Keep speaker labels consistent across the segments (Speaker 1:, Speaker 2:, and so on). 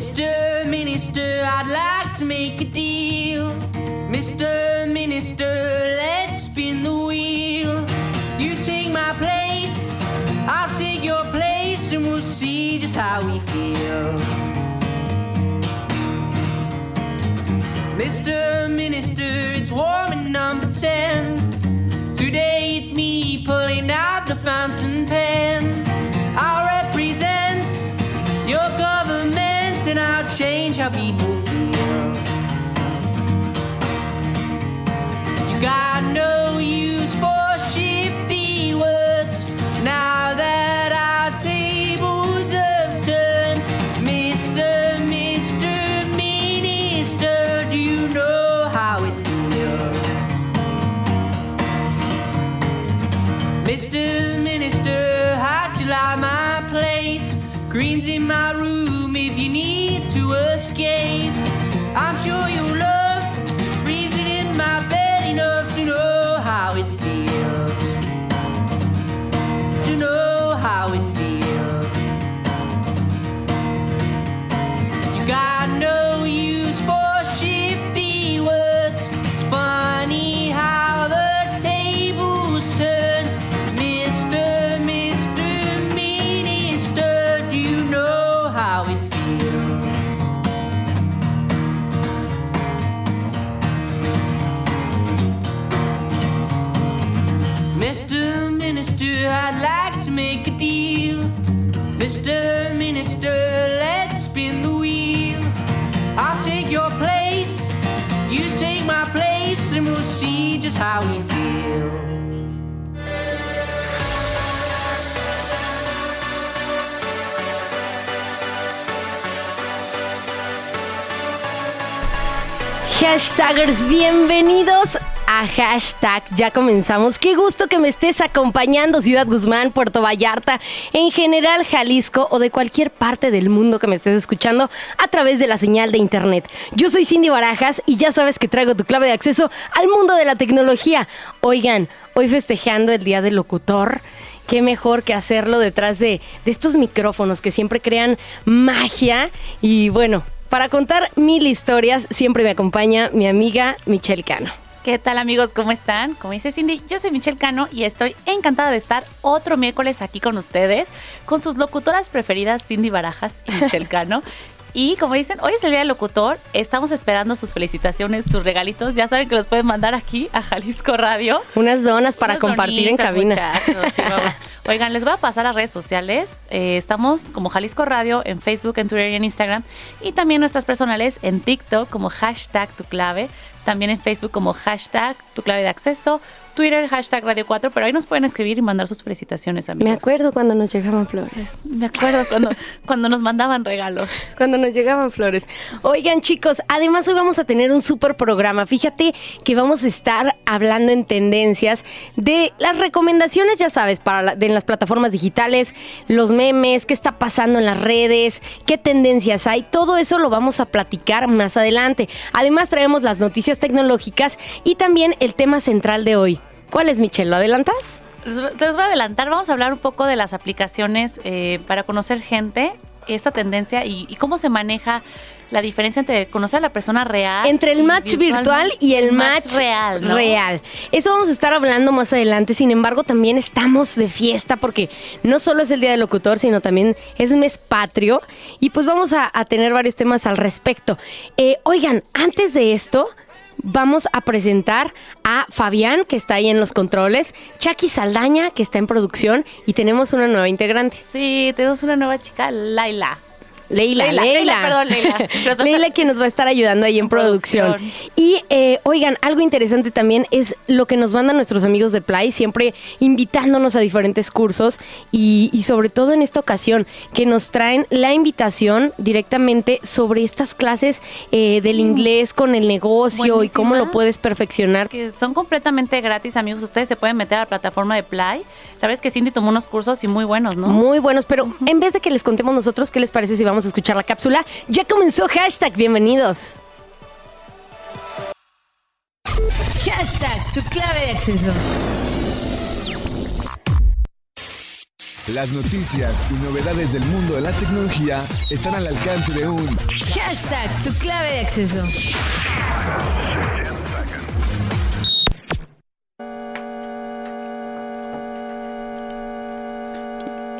Speaker 1: Mr. Minister, I'd like to make a deal. Mr. Minister, let's spin the wheel. You take my place, I'll take your place, and we'll see just how we feel. Mr. Minister, it's warm in number 10. Today it's me pulling out the fountain pen. Benjamin.
Speaker 2: Hashtagers, bienvenidos a hashtag. Ya comenzamos. Qué gusto que me estés acompañando, Ciudad Guzmán, Puerto Vallarta, en general Jalisco o de cualquier parte del mundo que me estés escuchando a través de la señal de internet. Yo soy Cindy Barajas y ya sabes que traigo tu clave de acceso al mundo de la tecnología. Oigan, hoy festejando el Día del Locutor qué mejor que hacerlo detrás de, de, estos micrófonos que siempre crean magia. Y bueno, para contar mil historias, siempre me acompaña mi amiga Michelle Cano.
Speaker 3: ¿Qué tal amigos? ¿Cómo están? Como dice Cindy, yo soy Michelle Cano y estoy encantada de estar otro miércoles aquí con ustedes, con sus locutoras preferidas Cindy Barajas y Michelle Cano. Y como dicen, hoy es el día del locutor, estamos esperando sus felicitaciones, sus regalitos. Ya saben que los pueden mandar aquí a Jalisco Radio.
Speaker 2: Unas donas para Unas compartir en cabina.
Speaker 3: Oigan, les voy a pasar a redes sociales. Eh, estamos como Jalisco Radio en Facebook, en Twitter y en Instagram. Y también nuestras personales en TikTok como hashtag tu clave. También en Facebook como hashtag tu clave de acceso. Twitter, hashtag Radio 4, pero ahí nos pueden escribir y mandar sus felicitaciones, amigos.
Speaker 2: Me acuerdo cuando nos llegaban flores.
Speaker 3: Me acuerdo cuando, cuando nos mandaban regalos.
Speaker 2: Cuando nos llegaban flores. Oigan, chicos, además hoy vamos a tener un súper programa. Fíjate que vamos a estar hablando en tendencias de las recomendaciones, ya sabes, para la, de en las plataformas digitales, los memes, qué está pasando en las redes, qué tendencias hay. Todo eso lo vamos a platicar más adelante. Además, traemos las noticias tecnológicas y también el tema central de hoy. ¿Cuál es, Michelle? ¿Lo adelantas?
Speaker 3: Les, les voy a adelantar. Vamos a hablar un poco de las aplicaciones eh, para conocer gente, esta tendencia y, y, cómo se maneja la diferencia entre conocer a la persona real.
Speaker 2: Entre el match virtual y el, el match, match, real. ¿no? Real. Eso vamos a estar hablando más adelante. Sin embargo, también estamos de fiesta porque no solo es el Día del Locutor, sino también es mes patrio. Y pues vamos a, a tener varios temas al respecto. Eh, oigan, antes de esto vamos a presentar a Fabián, que está ahí en los controles, Chucky Saldaña, que está en producción, y tenemos una nueva integrante.
Speaker 3: Sí, tenemos una nueva chica, Laila.
Speaker 2: Leila,
Speaker 3: Leila,
Speaker 2: Leila.
Speaker 3: Perdón, Leila.
Speaker 2: Leila que nos va a estar ayudando ahí en producción.
Speaker 3: Producción.
Speaker 2: Y eh, oigan, algo interesante también es lo que nos mandan nuestros amigos de Play, siempre invitándonos a diferentes cursos y, y sobre todo en esta ocasión que nos traen la invitación directamente sobre estas clases eh, del inglés con el negocio y cómo lo puedes perfeccionar.
Speaker 3: que son completamente gratis, amigos. Ustedes se pueden meter a la plataforma de Play. La verdad es que Cindy tomó unos cursos y muy buenos, ¿no?
Speaker 2: Muy buenos, pero en vez de que les contemos nosotros, ¿qué les parece si vamos a escuchar la cápsula? Ya comenzó hashtag, bienvenidos. Hashtag, tu clave de acceso.
Speaker 4: Las noticias y novedades del mundo de la tecnología están al alcance de un
Speaker 2: Hashtag, tu clave de acceso.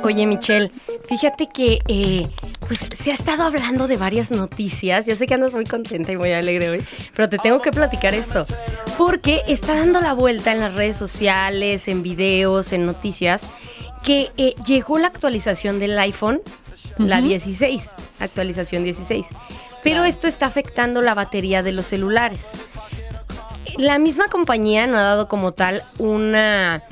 Speaker 2: Oye, Michelle, fíjate que eh, pues se ha estado hablando de varias noticias. Yo sé que andas muy contenta y muy alegre hoy, pero te tengo que platicar esto. Porque está dando la vuelta en las redes sociales, en videos, en noticias, que eh, llegó la actualización del iPhone, la
Speaker 3: Ujú.
Speaker 2: 16, actualización 16. Pero esto está afectando la batería de los celulares. La misma compañía no ha dado como tal una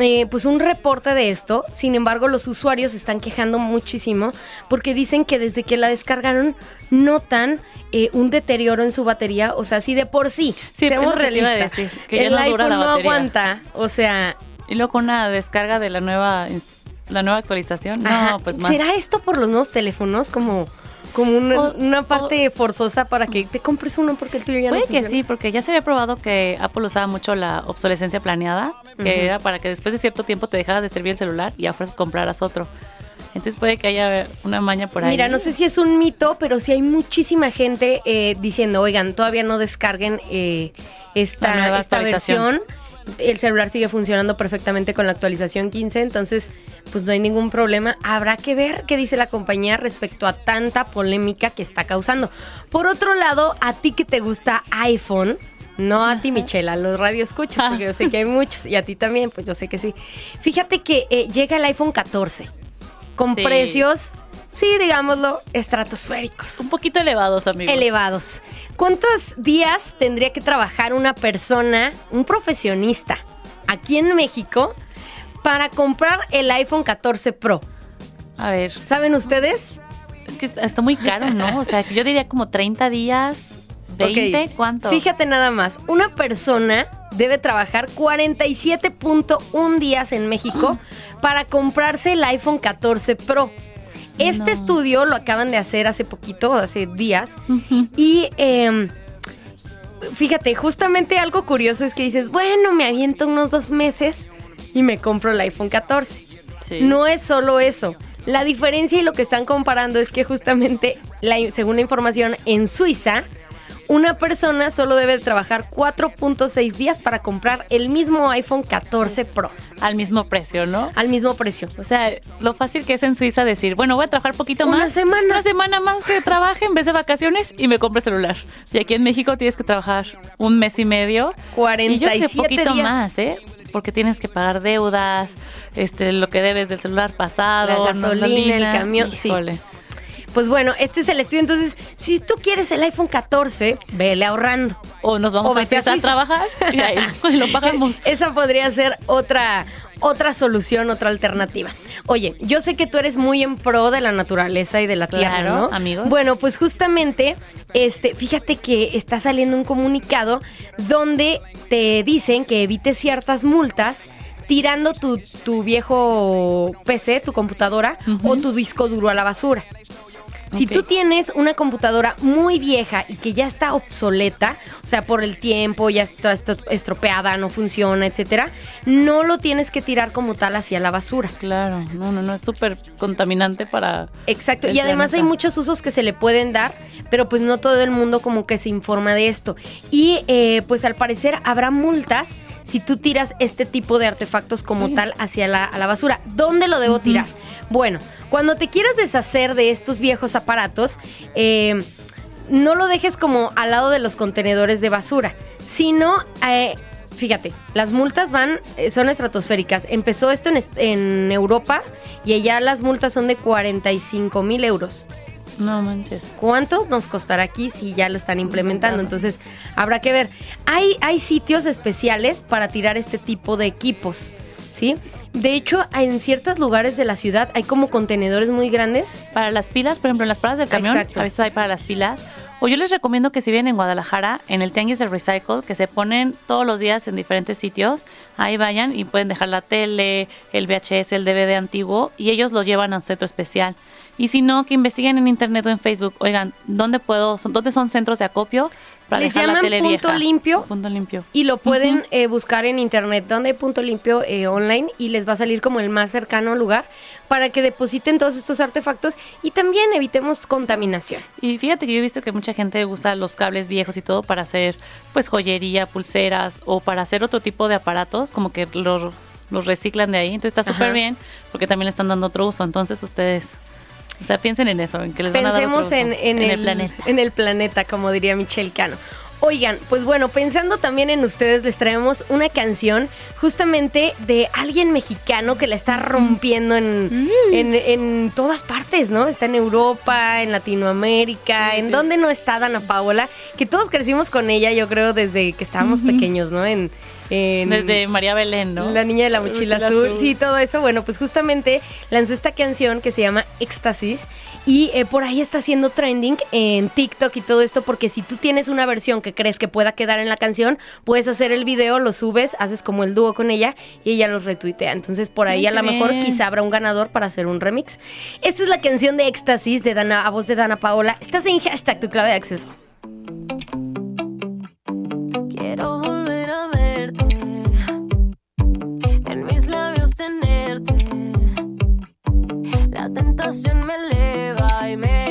Speaker 2: eh, pues un reporte de esto. Sin embargo, los usuarios están quejando muchísimo porque dicen que desde que la descargaron notan eh, un deterioro en su batería. O sea, si de por sí,
Speaker 3: Sí,
Speaker 2: seamos realistas,
Speaker 3: decir, que ya
Speaker 2: el
Speaker 3: no
Speaker 2: iPhone no aguanta. O sea,
Speaker 3: Y luego con una descarga de la nueva, la nueva actualización.
Speaker 2: ajá,
Speaker 3: No, pues más.
Speaker 2: ¿será esto por los nuevos teléfonos como como una,
Speaker 3: O-
Speaker 2: una parte forzosa para que te compres uno porque el tuyo ya
Speaker 3: Puede
Speaker 2: no
Speaker 3: que
Speaker 2: funciona?
Speaker 3: sí, porque ya se había probado que Apple usaba mucho la obsolescencia planeada, que era para que después de cierto tiempo te dejara de servir el celular y a fuerzas compraras otro. Entonces puede que haya una maña por ahí.
Speaker 2: Mira, no sé si es un mito, pero sí hay muchísima gente eh, diciendo, oigan, todavía no descarguen eh, esta, esta versión. El celular sigue funcionando perfectamente con la actualización 15, entonces pues no hay ningún problema. Habrá que ver qué dice la compañía respecto a tanta polémica que está causando. Por otro lado, a ti que te gusta iPhone, no a ti, Michelle, a los radioescuchas, porque yo sé que hay muchos, y a ti también, pues yo sé que sí. Fíjate que eh, llega el iPhone 14 con
Speaker 3: Sí.
Speaker 2: precios, sí, digámoslo, estratosféricos,
Speaker 3: Un poquito elevados, amigos.
Speaker 2: elevados. ¿Cuántos días tendría que trabajar una persona, un profesionista, aquí en México, para comprar el iPhone 14 Pro?
Speaker 3: A ver,
Speaker 2: ¿Saben ustedes?
Speaker 3: es que está muy caro, ¿no? O sea, yo diría como 30 días, 20,
Speaker 2: Ok,
Speaker 3: ¿cuánto?
Speaker 2: Fíjate nada más, una persona debe trabajar 47.1 días en México para comprarse el iPhone 14 Pro. Este
Speaker 3: No.
Speaker 2: estudio lo acaban de hacer hace poquito, hace días, y em, fíjate, justamente algo curioso es que dices, bueno, me aviento unos dos meses y me compro el iPhone 14.
Speaker 3: Sí.
Speaker 2: No es solo eso. La diferencia y lo que están comparando es que justamente, la- según la información, en Suiza, una persona solo debe trabajar 4.6 días para comprar el mismo iPhone 14 Pro
Speaker 3: Al mismo precio, ¿no?
Speaker 2: al mismo precio.
Speaker 3: O sea, lo fácil que es en Suiza decir, bueno, voy a trabajar poquito
Speaker 2: Una
Speaker 3: más.
Speaker 2: semana.
Speaker 3: Una semana más que trabaje en vez de vacaciones y me compro celular. Y aquí en México tienes que trabajar un mes y medio. y yo
Speaker 2: 47
Speaker 3: poquito
Speaker 2: días.
Speaker 3: más, ¿eh? Porque tienes que pagar deudas, este, lo que debes del celular pasado,
Speaker 2: La gasolina, el camión, sí. Pues bueno, este es el estudio. Entonces, si tú quieres el iPhone 14, vele ahorrando.
Speaker 3: O nos vamos
Speaker 2: O
Speaker 3: a
Speaker 2: vete a
Speaker 3: trabajar y ahí lo, pagamos.
Speaker 2: Esa podría ser otra, otra solución, otra alternativa. Oye, yo sé que tú eres muy en pro de la naturaleza y de la tierra,
Speaker 3: Claro,
Speaker 2: ¿no?
Speaker 3: amigos.
Speaker 2: Bueno, pues justamente, este, fíjate que está saliendo un comunicado donde te dicen que evites ciertas multas tirando tu, tu viejo PC, tu computadora o tu disco duro a la basura. Si tú tienes una computadora muy vieja y que ya está obsoleta, o sea, por el tiempo, ya está está estropeada, no funciona, etcétera, no lo tienes que tirar como tal hacia la basura.
Speaker 3: Claro, no, no, no, es súper contaminante para...
Speaker 2: Exacto, y además hay muchos usos que se le pueden dar, pero pues no todo el mundo como que se informa de esto. Y eh, pues al parecer habrá multas si tú tiras este tipo de artefactos como tal hacia la, a la basura. ¿Dónde lo debo tirar? Bueno, cuando te quieras deshacer de estos viejos aparatos, eh, no lo dejes como al lado de los contenedores de basura, sino... eh, Fíjate, las multas van, eh, son estratosféricas. Empezó esto en, en Europa y allá las multas son de 45 mil euros.
Speaker 3: No manches.
Speaker 2: ¿Cuánto nos costará aquí si ya lo están implementando? Entonces, habrá que ver. Hay, hay sitios especiales para tirar este tipo de equipos, ¿sí? De hecho, en ciertos lugares de la ciudad hay como contenedores muy grandes.
Speaker 3: Para las pilas, por ejemplo, en las paradas del camión,
Speaker 2: Exacto.
Speaker 3: a veces hay para las pilas. O yo les recomiendo que si vienen en Guadalajara, en el Tianguis del Recycle, que se ponen todos los días en diferentes sitios, ahí vayan y pueden dejar la tele, el VHS, el DVD antiguo, y ellos lo llevan a un centro especial. Y si no, que investiguen en internet o en Facebook, oigan, ¿dónde puedo, son- dónde son centros de acopio para
Speaker 2: Les
Speaker 3: la
Speaker 2: llaman
Speaker 3: tele
Speaker 2: punto
Speaker 3: vieja?
Speaker 2: limpio.
Speaker 3: Punto limpio.
Speaker 2: Y lo pueden eh, buscar en internet, donde hay punto limpio eh, online, y les va a salir como el más cercano lugar para que depositen todos estos artefactos y también evitemos contaminación.
Speaker 3: Y fíjate que yo he visto que mucha gente usa los cables viejos y todo para hacer pues joyería, pulseras o para hacer otro tipo de aparatos, como que los, los reciclan de ahí. Entonces está súper bien porque también le están dando otro uso. Entonces ustedes, o sea, piensen en eso, en que les van a dar
Speaker 2: en, en el,
Speaker 3: planeta.
Speaker 2: en el planeta, como diría Michelle Cano. Oigan, pues bueno, pensando también en ustedes, les traemos una canción justamente de alguien mexicano que la está rompiendo en, en, en todas partes, ¿no? Está en Europa, en Latinoamérica, en donde no está Dana Paola, que todos crecimos con ella, yo creo, desde que estábamos pequeños, ¿no? En, en-
Speaker 3: Desde María Belén, ¿no?
Speaker 2: la niña de la mochila,
Speaker 3: mochila
Speaker 2: azul.
Speaker 3: azul.
Speaker 2: Sí, todo eso. Bueno, pues justamente lanzó esta canción que se llama Éxtasis. Y eh, por ahí está haciendo trending en TikTok y todo esto, porque si tú tienes una versión que crees que pueda quedar en la canción, puedes hacer el video, lo subes, haces como el dúo con ella y ella los retuitea. Entonces por ahí a lo mejor quizá habrá un ganador para hacer un remix. Esta es la canción de Éxtasis de Dana, a voz de Dana Paola. Estás en hashtag tu clave de acceso.
Speaker 5: Quiero volver a verte, La tentación me eleva y me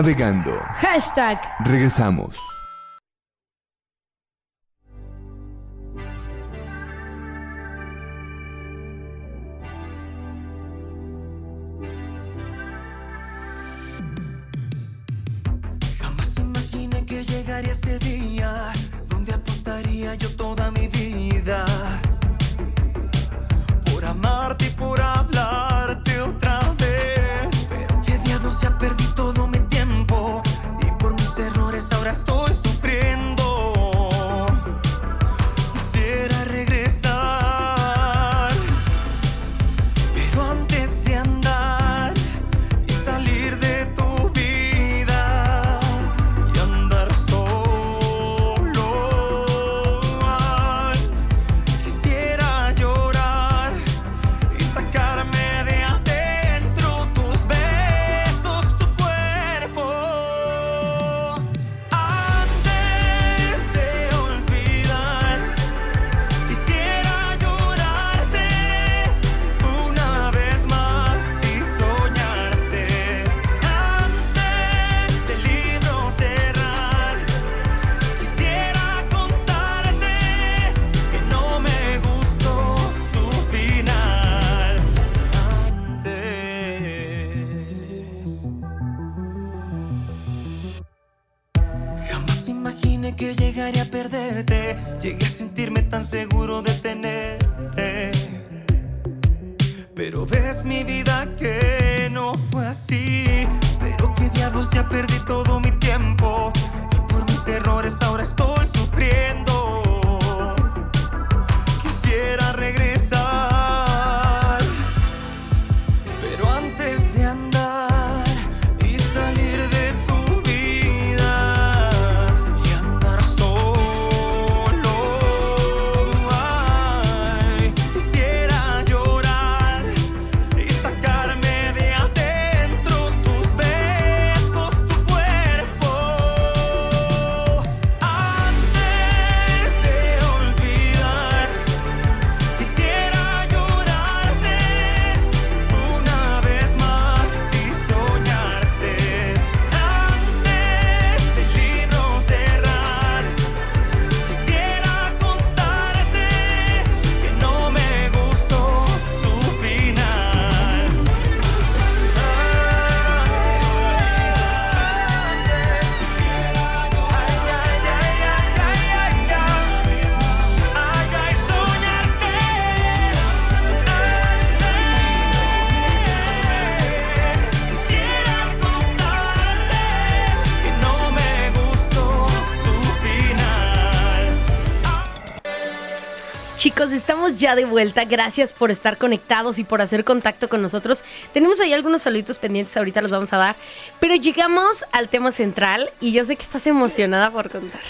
Speaker 4: navegando.
Speaker 2: Hashtag.
Speaker 4: Regresamos.
Speaker 6: Jamás imaginé que llegaría este día donde apostaría yo toda mi vida por amarte y por hablarte mis errores ahora estoy ya de
Speaker 2: vuelta. Gracias por estar conectados y por hacer contacto con nosotros. Tenemos ahí algunos saluditos pendientes, ahorita los vamos a dar. Pero llegamos al tema central y yo sé que estás emocionada por contar.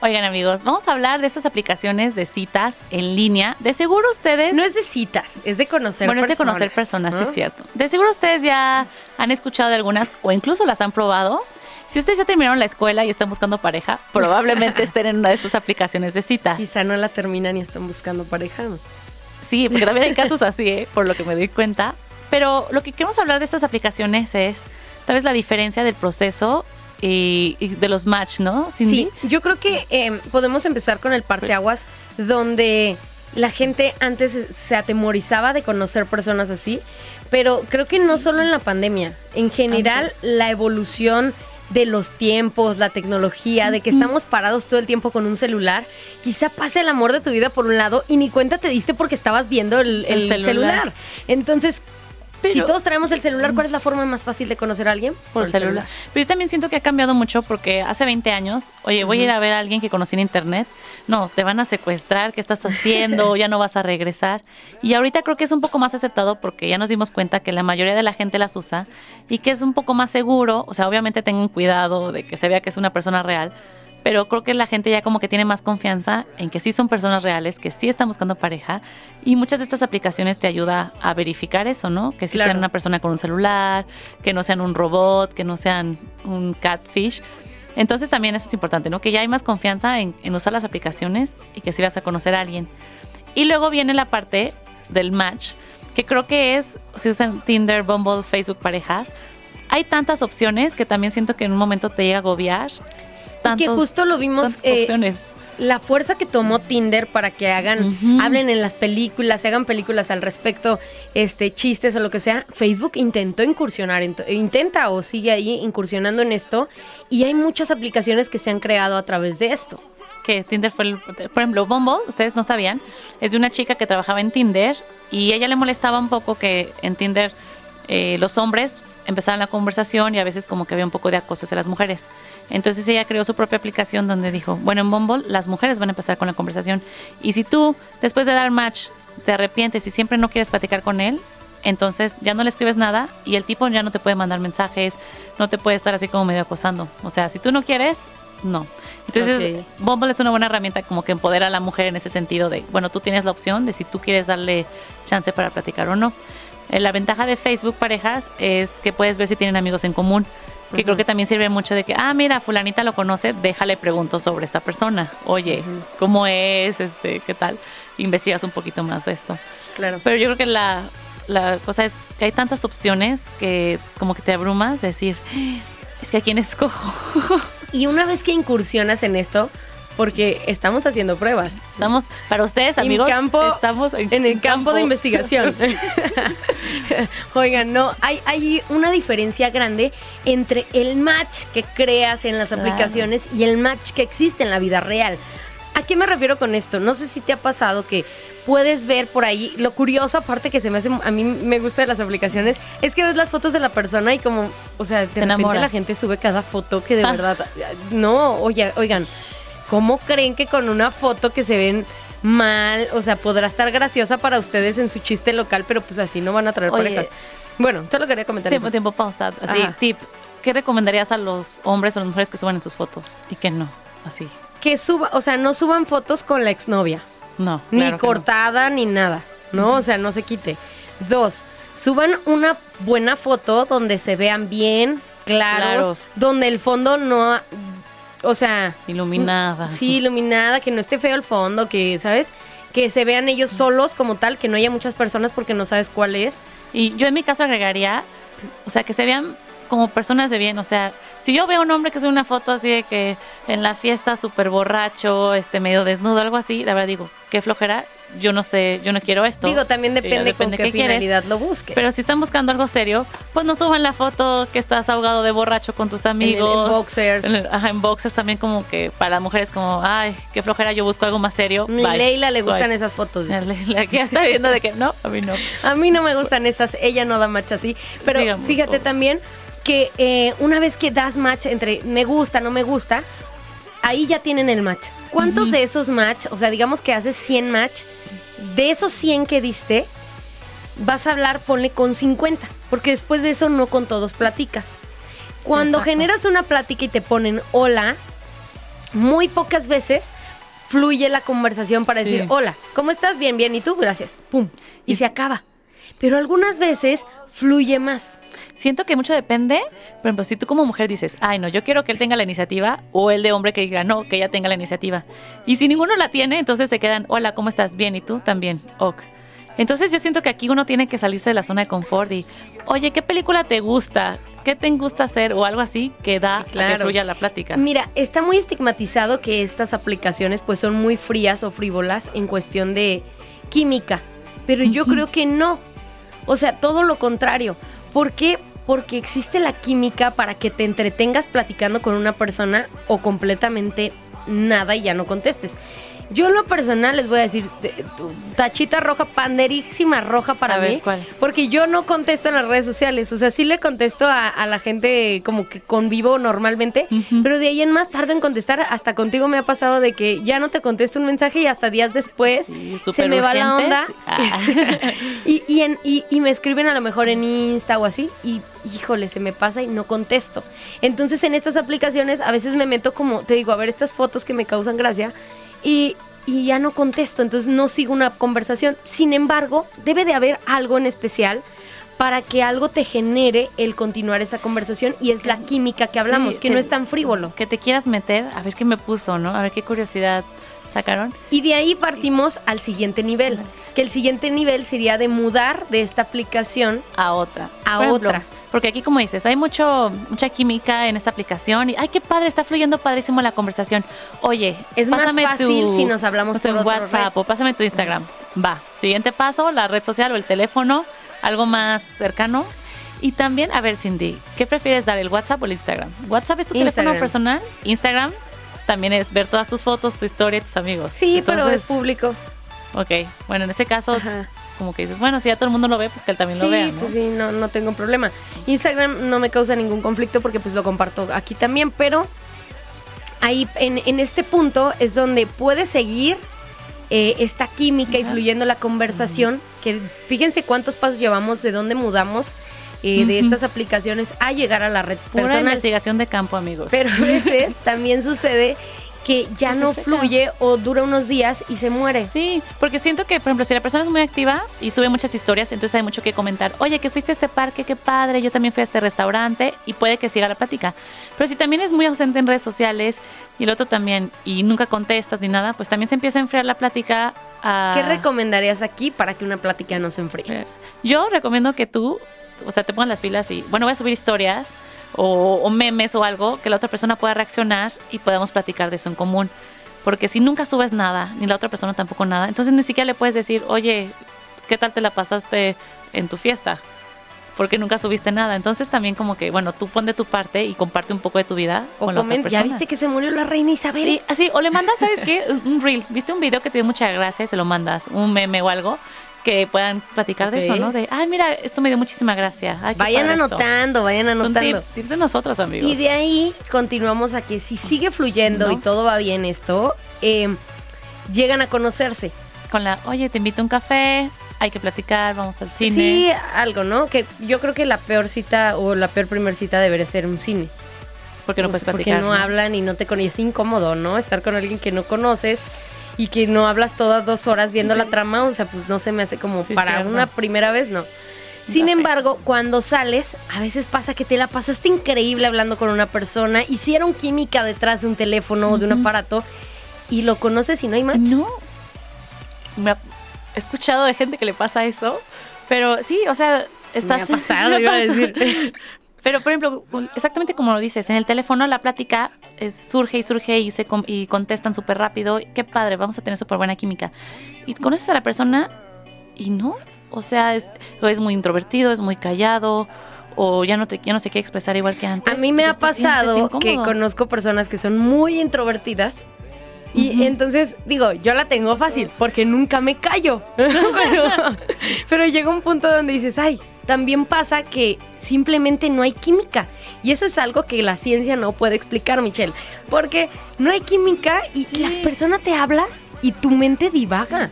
Speaker 3: Oigan amigos, vamos a hablar de estas aplicaciones de citas en línea. De seguro ustedes...
Speaker 2: No es de citas, es de conocer
Speaker 3: bueno,
Speaker 2: personas.
Speaker 3: es de conocer personas,
Speaker 2: ¿no?
Speaker 3: es cierto. De seguro ustedes ya han escuchado de algunas o incluso las han probado. Si ustedes ya terminaron la escuela y están buscando pareja, probablemente estén en una de estas aplicaciones de citas.
Speaker 2: Quizá no la terminan y están buscando pareja. ¿no?
Speaker 3: Sí, porque también hay casos así, ¿eh? por lo que me doy cuenta. Pero lo que queremos hablar de estas aplicaciones es tal vez la diferencia del proceso y, y de los match, ¿no? Cindy?
Speaker 2: Sí, yo creo que eh, podemos empezar con el parteaguas donde la gente antes se atemorizaba de conocer personas así, pero creo que no solo en la pandemia, en general
Speaker 3: Antes.
Speaker 2: la evolución de los tiempos, la tecnología, de que estamos parados todo el tiempo con un celular, quizá pase el amor de tu vida por un lado y ni cuenta te diste porque estabas viendo el,
Speaker 3: El
Speaker 2: el
Speaker 3: celular.
Speaker 2: celular. Entonces, si todos traemos el celular, ¿cuál es la forma más fácil de conocer a alguien?
Speaker 3: por celular. Pero yo también siento que ha cambiado mucho porque hace 20 años, oye, voy a ir a ver a alguien que conocí en internet. No, te van a secuestrar, ¿qué estás haciendo? ya no vas a regresar. Y ahorita creo que es un poco más aceptado porque ya nos dimos cuenta que la mayoría de la gente las usa y que es un poco más seguro. O sea, obviamente tengan cuidado de que se vea que es una persona real. Pero creo que la gente ya como que tiene más confianza en que sí son personas reales, que sí están buscando pareja. Y muchas de estas aplicaciones te ayuda a verificar eso, ¿no? Que sí
Speaker 2: Claro.
Speaker 3: sean una persona con un celular, que no sean un robot, que no sean un catfish. Entonces también eso es importante, ¿no? Que ya hay más confianza en, en usar las aplicaciones y que sí vas a conocer a alguien. Y luego viene la parte del match, que creo que es, si usan Tinder, Bumble, Facebook parejas, hay tantas opciones que también siento que en un momento te llega a agobiar.
Speaker 2: Y que
Speaker 3: Tantos-
Speaker 2: justo lo vimos eh,
Speaker 3: opciones.
Speaker 2: la fuerza que tomó Tinder para que hagan, hablen en las películas, se hagan películas al respecto, este, chistes o lo que sea. Facebook intentó incursionar, intenta o sigue ahí incursionando en esto, y hay muchas aplicaciones que se han creado a través de esto.
Speaker 3: que Tinder fue, el- por ejemplo, Bumble, ustedes no sabían, es de una chica que trabajaba en Tinder y ella le molestaba un poco que en Tinder eh, los hombres empezaban la conversación y a veces como que había un poco de acoso hacia las mujeres. Entonces ella creó su propia aplicación donde dijo, bueno, en Bumble las mujeres van a empezar con la conversación y si tú después de dar match te arrepientes y siempre no quieres platicar con él, entonces ya no le escribes nada y el tipo ya no te puede mandar mensajes, no te puede estar así como medio acosando. O sea, si tú no quieres, no. Entonces,
Speaker 2: Ok.
Speaker 3: Bumble es una buena herramienta como que empodera a la mujer en ese sentido de, bueno, tú tienes la opción de si tú quieres darle chance para platicar o no. Eh, la ventaja de Facebook Parejas es que puedes ver si tienen amigos en común, que creo que también sirve mucho de que, ah, mira, fulanita lo conoce, déjale pregunto sobre esta persona. Oye, ¿cómo es? Este, ¿Qué tal? Investigas un poquito más de esto.
Speaker 2: Claro.
Speaker 3: Pero yo creo que la, la cosa es que hay tantas opciones que como que te abrumas de decir, "Ah, es que a quién escojo.
Speaker 2: Y una vez que incursionas en esto, porque estamos haciendo pruebas.
Speaker 3: Estamos, para ustedes,
Speaker 2: En
Speaker 3: amigos,
Speaker 2: campo-
Speaker 3: estamos
Speaker 2: En el campo de investigación. Oigan, no, hay, hay una diferencia grande entre el match que creas en las
Speaker 3: Claro.
Speaker 2: aplicaciones y el match que existe en la vida real. ¿A qué me refiero con esto? No sé si te ha pasado que puedes ver por ahí, lo curioso aparte que se me hace, a mí me gusta de las aplicaciones, es que ves las fotos de la persona y como, o sea, de repente
Speaker 3: enamoras.
Speaker 2: la gente sube cada foto que de
Speaker 3: Ah.
Speaker 2: verdad, no, oye, oigan, ¿cómo creen que con una foto que se ven mal, o sea, podrá estar graciosa para ustedes en su chiste local, pero pues así no van a traer
Speaker 3: Oye.
Speaker 2: parejas? Bueno, solo quería comentar
Speaker 3: Tiempo,
Speaker 2: eso.
Speaker 3: tiempo, pausa. Así,
Speaker 2: Ajá.
Speaker 3: tip. ¿Qué recomendarías a los hombres o las mujeres que suban en sus fotos y que no? Así.
Speaker 2: Que suba, o sea, no suban fotos con la exnovia,
Speaker 3: No.
Speaker 2: ni
Speaker 3: claro que no.
Speaker 2: cortada, ni nada, ¿no? O sea, no se quite. Dos, suban una buena foto donde se vean bien, claros,
Speaker 3: Claros.
Speaker 2: donde el fondo no, o sea,
Speaker 3: Iluminada.
Speaker 2: Sí, iluminada, que no esté feo el fondo, que, ¿sabes? Que se vean ellos solos como tal, que no haya muchas personas porque no sabes cuál es.
Speaker 3: Y yo en mi caso agregaría, o sea, que se vean como personas de bien. O sea, si yo veo a un hombre que sube una foto así de que en la fiesta súper borracho, este medio desnudo, algo así, la verdad digo, qué flojera, yo no sé, yo no quiero esto.
Speaker 2: Digo, también
Speaker 3: Sí,
Speaker 2: depende, con qué,
Speaker 3: quieres.
Speaker 2: finalidad lo busques.
Speaker 3: Pero si están buscando algo serio, pues no suban la foto que estás ahogado de borracho con tus
Speaker 2: En el- en
Speaker 3: amigos.
Speaker 2: boxers.
Speaker 3: En, el- ajá, en boxers también como que para las mujeres como, ay, qué flojera, yo busco algo más serio.
Speaker 2: Ni
Speaker 3: Bye.
Speaker 2: Leila le gustan esas fotos. dice.
Speaker 3: A Leila, que ya está viendo de que no, a mí no.
Speaker 2: A mí no me gustan esas, ella no da match así. Pero
Speaker 3: Sigamos,
Speaker 2: fíjate
Speaker 3: por-
Speaker 2: también que eh, una vez que das match entre me gusta, no me gusta, ahí ya tienen el match. ¿Cuántos de esos match, o sea, digamos que haces 100 match, de esos 100 que diste, vas a hablar, ponle con 50, porque después de eso no con todos platicas. Cuando
Speaker 3: exacto.
Speaker 2: generas una plática y te ponen hola, muy pocas veces fluye la conversación para
Speaker 3: Sí.
Speaker 2: decir hola, ¿cómo estás? Bien, bien, ¿y tú? Gracias. Pum. Y se acaba. Pero algunas veces fluye más.
Speaker 3: Siento que mucho depende, por ejemplo, si tú como mujer dices, ay no, yo quiero que él tenga la iniciativa, o el de hombre que diga, no, que ella tenga la iniciativa. Y si ninguno la tiene, entonces se quedan, hola, ¿cómo estás? Bien, ¿y tú? También, ok. Entonces yo siento que aquí uno tiene que salirse de la zona de confort y, oye, ¿qué película te gusta? ¿Qué te gusta hacer? O algo así que da a que
Speaker 2: claro.
Speaker 3: fluya la plática.
Speaker 2: Mira, está muy estigmatizado que estas aplicaciones pues son muy frías o frívolas en cuestión de química, pero yo creo que no. O sea, todo lo contrario. ¿Por qué? Porque existe la química para que te entretengas platicando con una persona o completamente nada y ya no contestes. Yo en lo personal les voy a decir, tachita roja, panderísima roja para
Speaker 3: A
Speaker 2: mí.
Speaker 3: ver, ¿cuál?
Speaker 2: Porque yo no contesto en las redes sociales. O sea, sí le contesto a, a la gente como que convivo normalmente. Pero de ahí en más tarde en contestar. Hasta contigo me ha pasado de que ya no te contesto un mensaje y hasta días después
Speaker 3: Sí,
Speaker 2: se me va la onda.
Speaker 3: Ah.
Speaker 2: y, y, en- y- y me escriben a lo mejor en Insta o así. Y híjole, se me pasa y no contesto. Entonces en estas aplicaciones a veces me meto como, te digo, a ver estas fotos que me causan gracia. Y, y ya no contesto, entonces no sigo una conversación. Sin embargo, debe de haber algo en especial para que algo te genere el continuar esa conversación y es la química que hablamos,
Speaker 3: Sí,
Speaker 2: que
Speaker 3: te-
Speaker 2: no es tan frívolo.
Speaker 3: que te quieras meter, a ver qué me puso, ¿no? A ver qué curiosidad sacaron.
Speaker 2: Y de ahí partimos al siguiente nivel, que el siguiente nivel sería de mudar de esta aplicación
Speaker 3: a otra.
Speaker 2: A
Speaker 3: Por ejemplo,
Speaker 2: otra.
Speaker 3: Porque aquí, como dices, hay mucho, mucha química en esta aplicación y, ay, qué padre, está fluyendo padrísimo la conversación. Oye,
Speaker 2: Es más
Speaker 3: pásame
Speaker 2: fácil
Speaker 3: tu-
Speaker 2: si nos hablamos por otra
Speaker 3: WhatsApp
Speaker 2: red.
Speaker 3: o pásame tu Instagram. Va. Siguiente paso, la red social o el teléfono, algo más cercano. Y también, a ver, Cindy, ¿qué prefieres dar, el WhatsApp o el Instagram? ¿WhatsApp es tu teléfono personal? Instagram también es ver todas tus fotos, tu historia, tus amigos.
Speaker 2: Sí, pero es público.
Speaker 3: Ok, bueno, en ese caso,
Speaker 2: Ajá.
Speaker 3: Como que dices, bueno, si ya todo el mundo lo ve, pues que él también lo
Speaker 2: Sí,
Speaker 3: vea, ¿no?
Speaker 2: pues sí, no, no tengo problema. Instagram no me causa ningún conflicto porque pues lo comparto aquí también, pero ahí en, en este punto es donde puedes seguir eh, esta química y
Speaker 3: Ajá.
Speaker 2: fluyendo la conversación, que fíjense cuántos pasos llevamos de dónde mudamos eh, de estas aplicaciones a llegar a la red
Speaker 3: Pura
Speaker 2: personal.
Speaker 3: investigación de campo, amigos.
Speaker 2: Pero a veces también sucede que ya no
Speaker 3: seca.
Speaker 2: fluye o dura unos días y se muere.
Speaker 3: Sí, porque siento que, por ejemplo, si la persona es muy activa y sube muchas historias, entonces hay mucho que comentar. Oye, que fuiste a este parque, qué padre, yo también fui a este restaurante y puede que siga la plática. Pero si también es muy ausente en redes sociales y el otro también y nunca contestas ni nada, pues también se empieza a enfriar la plática. A...
Speaker 2: ¿Qué recomendarías aquí para que una plática no se enfríe?
Speaker 3: Yo recomiendo que tú, o sea, te pongas las pilas y, bueno, voy a subir historias o, o memes o algo que la otra persona pueda reaccionar y podamos platicar de eso en común. Porque si nunca subes nada, ni la otra persona tampoco nada, entonces ni siquiera le puedes decir, oye, ¿qué tal te la pasaste en tu fiesta? Porque nunca subiste nada. Entonces también como que, bueno, tú pon de tu parte y comparte un poco de tu vida
Speaker 2: O
Speaker 3: con la otra
Speaker 2: comenta, ¿ya
Speaker 3: persona.
Speaker 2: viste que se murió la reina Isabel?
Speaker 3: Sí, así, o le mandas, ¿sabes qué? Un reel. ¿Viste un video que te dio mucha gracia? Se lo mandas, un meme o algo, que puedan platicar de eso. ¿no? De, ay, mira, esto me dio muchísima gracia. Ay,
Speaker 2: Vayan
Speaker 3: padre esto".
Speaker 2: anotando, vayan
Speaker 3: Son
Speaker 2: anotando.
Speaker 3: tips, tips de nosotros, amigos.
Speaker 2: Y de ahí continuamos a que si sigue fluyendo
Speaker 3: ¿No?
Speaker 2: y todo va bien esto, eh, llegan a conocerse.
Speaker 3: Con la, oye, te invito a un café, hay que platicar, vamos al cine.
Speaker 2: Sí, algo, ¿no? Que yo creo que la peor cita o la peor primer cita debería ser un cine.
Speaker 3: porque no
Speaker 2: O
Speaker 3: puedes platicar.
Speaker 2: Porque no, hablan y no te conoces. Es incómodo, ¿no? Estar con alguien que no conoces y que no hablas todas dos horas viendo la trama. O sea, pues no se me hace como
Speaker 3: Sí,
Speaker 2: para
Speaker 3: cierto.
Speaker 2: una primera vez, no. Sin embargo, cuando sales, a veces pasa que te la pasaste increíble hablando con una persona, hicieron química detrás de un teléfono o de un aparato y lo conoces y no hay match.
Speaker 3: No. Me ha- he escuchado de gente que le pasa eso, pero sí, o sea, estás...
Speaker 2: ha pasado,
Speaker 3: me ha
Speaker 2: iba a
Speaker 3: pasado.
Speaker 2: decir.
Speaker 3: Pero, por ejemplo, exactamente como lo dices, en el teléfono la plática es- surge y surge y se y contestan súper rápido. Qué padre, vamos a tener súper buena química. Y conoces a la persona y no. O sea, es, o es muy introvertido, es muy callado, o ya no, te, ya no se quiere expresar igual que antes.
Speaker 2: A mí me ha pasado que conozco personas que son muy introvertidas. Y entonces, digo, yo la tengo fácil porque nunca me callo. pero, pero llega un punto donde dices, ay, también pasa que simplemente no hay química. Y eso es algo que la ciencia no puede explicar, Michelle. Porque no hay química y
Speaker 3: Sí.
Speaker 2: la persona te habla y tu mente divaga.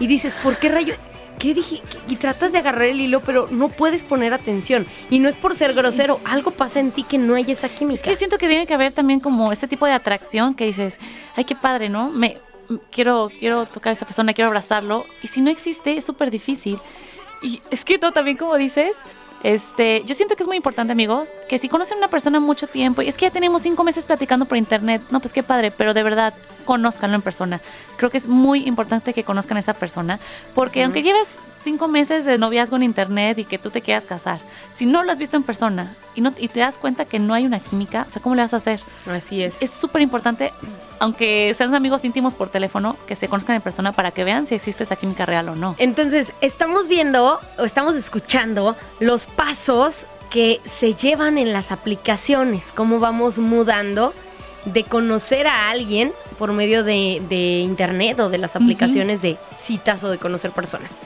Speaker 2: Y dices, ¿por qué rayo? ¿Qué dije? Y tratas de agarrar el hilo, pero no puedes poner atención. Y no es por ser grosero, algo pasa en ti que no hay esa química.
Speaker 3: Es que yo siento que tiene que haber también como este tipo de atracción que dices, ay, qué padre, ¿no? Me, quiero, quiero tocar a esa persona, quiero abrazarlo. Y si no existe, es súper difícil. Y es que no, también como dices, este, yo siento que es muy importante, amigos, que si conocen a una persona mucho tiempo, y es que ya tenemos cinco meses platicando por internet, no, pues qué padre, pero de verdad, conózcanlo en persona. Creo que es muy importante que conozcan a esa persona, porque aunque lleves cinco meses de noviazgo en internet y que tú te quieras casar, si no lo has visto en persona y, no, y te das cuenta que no hay una química, o sea, ¿cómo le vas a hacer?
Speaker 2: Así es.
Speaker 3: Es súper importante, aunque sean amigos íntimos por teléfono, que se conozcan en persona para que vean si existe esa química real o no.
Speaker 2: Entonces, estamos viendo o estamos escuchando los pasos que se llevan en las aplicaciones, cómo vamos mudando de conocer a alguien por medio de, de internet o de las aplicaciones de citas o de conocer personas.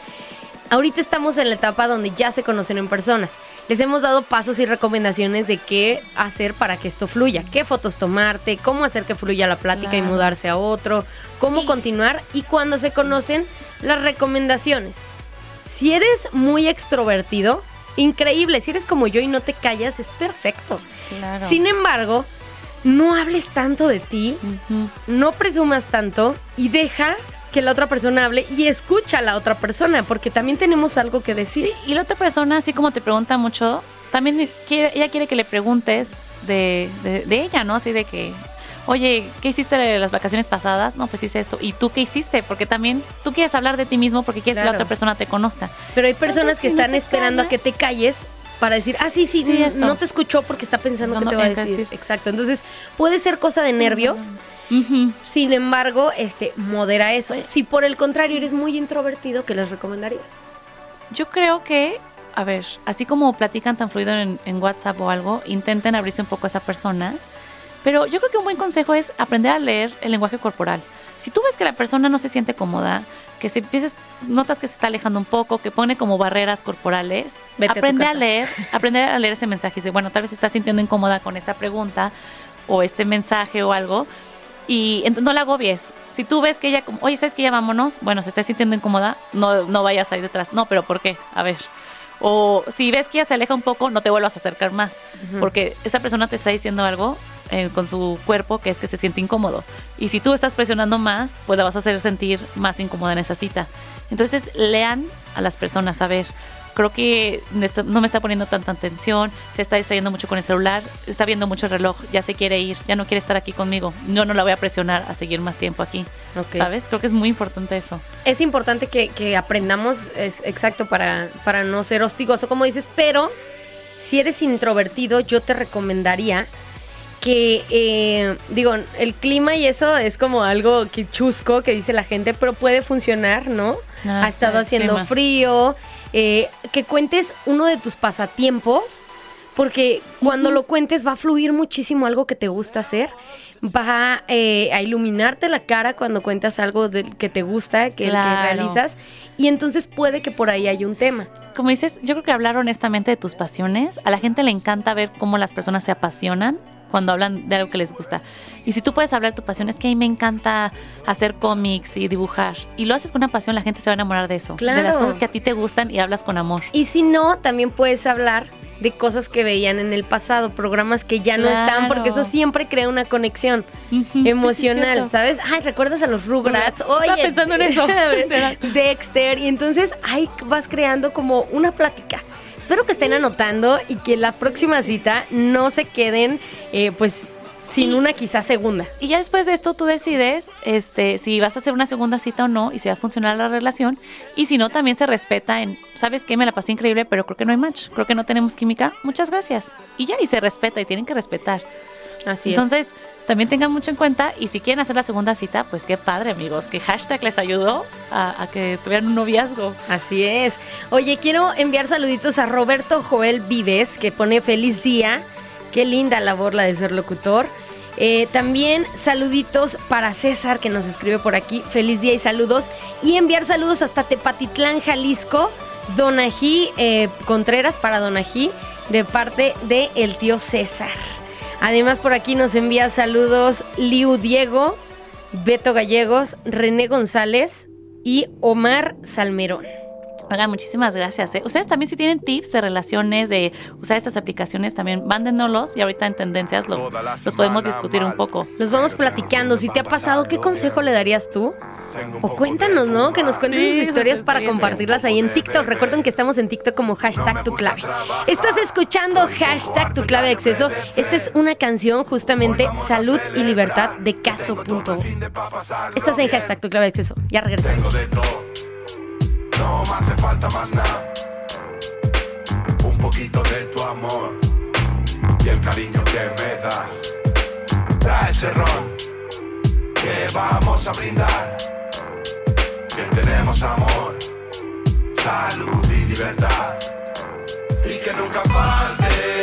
Speaker 2: Ahorita estamos en la etapa donde ya se conocen en personas. Les hemos dado pasos y recomendaciones de qué hacer para que esto fluya, qué fotos tomarte, cómo hacer que fluya la plática y mudarse a otro, cómo continuar y cuando se conocen las recomendaciones. Si eres muy extrovertido, increíble. Si eres como yo y no te callas, es perfecto.
Speaker 3: Claro.
Speaker 2: Sin embargo, no hables tanto de ti, no presumas tanto y deja que la otra persona hable y escucha a la otra persona, porque también tenemos algo que decir.
Speaker 3: Sí, y la otra persona, así como te pregunta mucho, también quiere, ella quiere que le preguntes de, de- de ella, ¿no? Así de que, oye, ¿qué hiciste de las vacaciones pasadas? No, pues hice esto. ¿Y tú qué hiciste? Porque también tú quieres hablar de ti mismo porque quieres que la otra persona te conozca.
Speaker 2: Pero hay personas
Speaker 3: Entonces,
Speaker 2: que
Speaker 3: si
Speaker 2: están esperando a que te calles para decir, ah, sí, sí, no te escuchó porque está pensando
Speaker 3: No,
Speaker 2: que
Speaker 3: no
Speaker 2: te va a decir.
Speaker 3: decir.
Speaker 2: Exacto. Entonces, puede ser cosa de nervios. Sin embargo, este, modera eso. Si por el contrario eres muy introvertido, ¿qué les recomendarías?
Speaker 3: Yo creo que, a ver, así como platican tan fluido en, en WhatsApp o algo, intenten abrirse un poco a esa persona. Pero yo creo que un buen consejo es aprender a leer el lenguaje corporal. Si tú ves que la persona no se siente cómoda, que se empieces, notas que se está alejando un poco, que pone como barreras corporales,
Speaker 2: Vete
Speaker 3: aprende a, leer, aprende a leer ese mensaje. Dice, bueno, tal vez se está sintiendo incómoda con esta pregunta o este mensaje o algo. Y no la agobies. Si tú ves que ella, como, oye, ¿sabes que ya vámonos? Bueno, se está sintiendo incómoda, no, no vayas ahí detrás. No, pero ¿por qué? A ver. O si ves que ella se aleja un poco, no te vuelvas a acercar más. Porque esa persona te está diciendo algo eh, con su cuerpo que es que se siente incómodo. Y si tú estás presionando más, pues la vas a hacer sentir más incómoda en esa cita. Entonces, lean a las personas, a ver. Creo que no me está poniendo tanta atención, se está distrayendo mucho con el celular, está viendo mucho el reloj, ya se quiere ir, ya no quiere estar aquí conmigo. Yo no la voy a presionar a seguir más tiempo aquí.
Speaker 2: Ok.
Speaker 3: ¿Sabes? Creo que es muy importante eso.
Speaker 2: Es importante que, que aprendamos, es exacto, para, para no ser hostigoso, como dices, pero si eres introvertido, yo te recomendaría que, eh, digo, el clima y eso es como algo que chusco que dice la gente, pero puede funcionar, ¿no?
Speaker 3: Ah,
Speaker 2: ha estado haciendo
Speaker 3: clima.
Speaker 2: frío, eh, que cuentes uno de tus pasatiempos, porque cuando lo cuentes va a fluir muchísimo algo que te gusta hacer, va eh, a iluminarte la cara cuando cuentas algo del que te gusta, que, que
Speaker 3: Claro.
Speaker 2: realizas, y entonces puede que por ahí haya un tema.
Speaker 3: Como dices, yo creo que hablar honestamente de tus pasiones, a la gente le encanta ver cómo las personas se apasionan cuando hablan de algo que les gusta. Y si tú puedes hablar de tu pasión, es que a mí me encanta hacer cómics y dibujar, y lo haces con una pasión, la gente se va a enamorar de eso, de las cosas que a ti te gustan y hablas con amor.
Speaker 2: Y si no, también puedes hablar de cosas que veían en el pasado, programas que ya no están, porque eso siempre crea una conexión
Speaker 3: Ujú, sí, sí,
Speaker 2: emocional. ¿sabes? Ay, ¿recuerdas a los Rugrats?
Speaker 3: Rugrats. Estaba pensando en eso.
Speaker 2: Dexter, y entonces ahí vas creando como una plática. Espero que estén anotando y que la próxima cita no se queden, eh, pues, sin
Speaker 3: Y-
Speaker 2: una quizás segunda.
Speaker 3: Y ya después de esto tú decides este, si vas a hacer una segunda cita o no y si va a funcionar la relación. Y si no, también se respeta en, ¿sabes qué? Me la pasé increíble, pero creo que no hay match. Creo que no tenemos química. Muchas gracias. Y ya, y se respeta y tienen que respetar.
Speaker 2: Así
Speaker 3: Entonces, también tengan mucho en cuenta. Y si quieren hacer la segunda cita, pues qué padre, amigos. Que hashtag les ayudó a, que tuvieran un noviazgo.
Speaker 2: Así es. Oye, quiero enviar saluditos a Roberto Joel Vives, que pone feliz día. Qué linda labor la de ser locutor. Eh, también saluditos para César que nos escribe por aquí. Feliz día y saludos. Y enviar saludos hasta Tepatitlán, Jalisco. Donají eh, Contreras para Donají de parte de el tío César. Además por aquí nos envía saludos Liu Diego, Beto Gallegos, René González y Omar Salmerón.
Speaker 3: Oigan, muchísimas gracias. ¿eh? Ustedes también si tienen tips de relaciones, de usar estas aplicaciones, también mándenoslos y ahorita en tendencias lo- los podemos discutir un poco.
Speaker 2: Los vamos platicando. Si te ha pasado, ¿qué consejo le darías tú? O cuéntanos, ¿no? Que nos cuenten
Speaker 3: Sí,
Speaker 2: sus historias para compartirlas ahí en TikTok. Recuerden que estamos en TikTok como hashtag tu clave. Estás escuchando hashtag tu clave de acceso. Esta es una canción justamente Salud y Libertad de Caso.o. Estás en hashtag tu clave de acceso. Ya regresamos.
Speaker 7: No me hace falta más nada. Un poquito de tu amor y el cariño que me das. Trae ese ron que vamos a brindar. Que tenemos amor, salud y libertad. Y que nunca falte.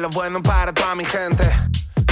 Speaker 8: Lo bueno para toda mi gente.